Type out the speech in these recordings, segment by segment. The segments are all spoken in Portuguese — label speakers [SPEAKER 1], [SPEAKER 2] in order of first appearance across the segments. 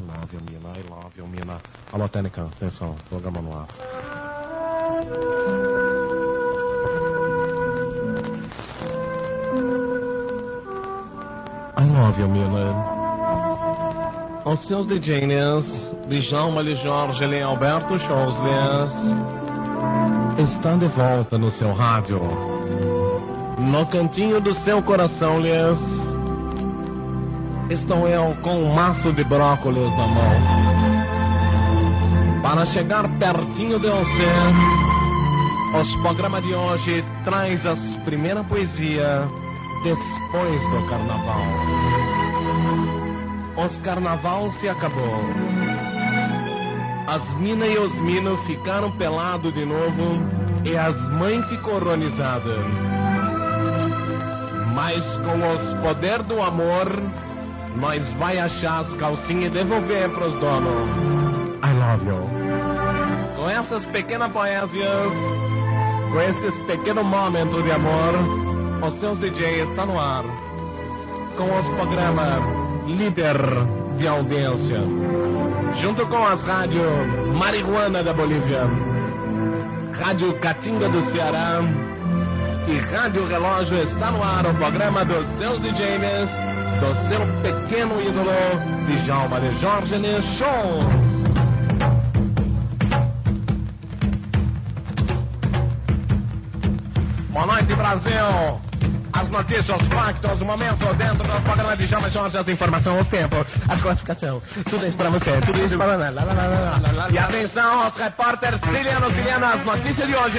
[SPEAKER 1] love you, Mina. I love you, Mina. Alô, técnica, atenção, programa no ar. I love you, Mina. Os seus DJs, Djalma Lee Jorge e Alberto Schosles, estão de volta no seu rádio. No cantinho do seu coração, Lies estou eu com um maço de brócolis na mão. Para chegar pertinho de vocês, o programa de hoje traz a primeira poesia depois do carnaval. Os carnaval se acabou. As minas e os minos ficaram pelados de novo e as mães ficou horrorizadas. Mas com os poder do amor, nós vai achar as calcinhas e devolver pros donos. I love you. Com essas pequenas poesias, com esses pequenos momentos de amor, os seus DJs estão no ar. Com os programas líder de audiência. Junto com as rádios Marihuana da Bolívia, Rádio Catinga do Ceará e Rádio Relógio está no ar o programa dos seus DJs do seu pequeno ídolo, Djalma de Jorge Show. Boa noite, Brasil! As notícias, os factos, o momento dentro do nosso programa de Djalma Jorge, as informações, o tempo, as classificações, tudo isso pra você, tudo isso para lá. E atenção, os repórteres Ciliano Ciliano, as notícias de hoje.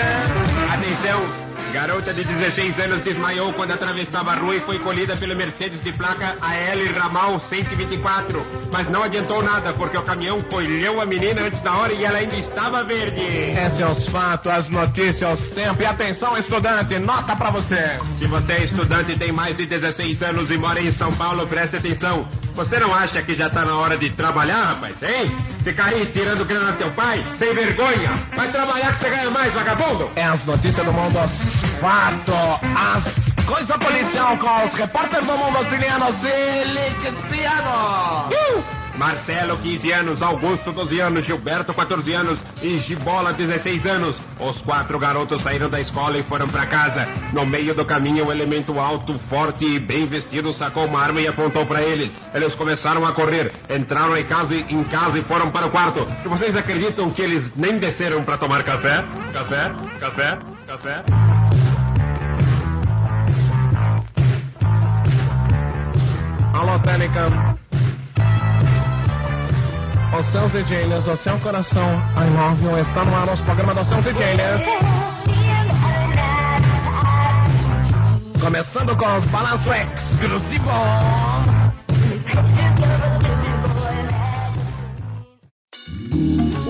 [SPEAKER 2] Atenção! Garota de 16 anos desmaiou quando atravessava a rua e foi colhida pelo Mercedes de placa AL Ramal 124. Mas não adiantou nada, porque o caminhão colheu a menina antes da hora e ela ainda estava verde.
[SPEAKER 1] Esses são os fatos, as notícias, os tempos. E atenção, estudante, nota pra você.
[SPEAKER 2] Se você é estudante e tem mais de 16 anos e mora em São Paulo, preste atenção. Você não acha que já tá na hora de trabalhar, rapaz, hein? Ficar aí tirando grana do teu pai? Sem vergonha! Vai trabalhar que você ganha mais, vagabundo!
[SPEAKER 1] É as notícias do mundo, os fatos, as coisas policial com os repórteres do mundo auxiliano, Silixiano!
[SPEAKER 2] Uh! Marcelo, 15 anos, Augusto, 12 anos, Gilberto, 14 anos e Gibola, 16 anos. Os quatro garotos saíram da escola e foram para casa. No meio do caminho, um elemento alto, forte e bem vestido sacou uma arma e apontou para eles. Eles começaram a correr, entraram em casa, em casa e foram para o quarto. E vocês acreditam que eles nem desceram para tomar café? Café? Café? Café?
[SPEAKER 1] Alô, Técnica. Os seus DJs, o seu coração, I love you, está no ar os programas dos seus DJs. Começando com os balanços exclusivos.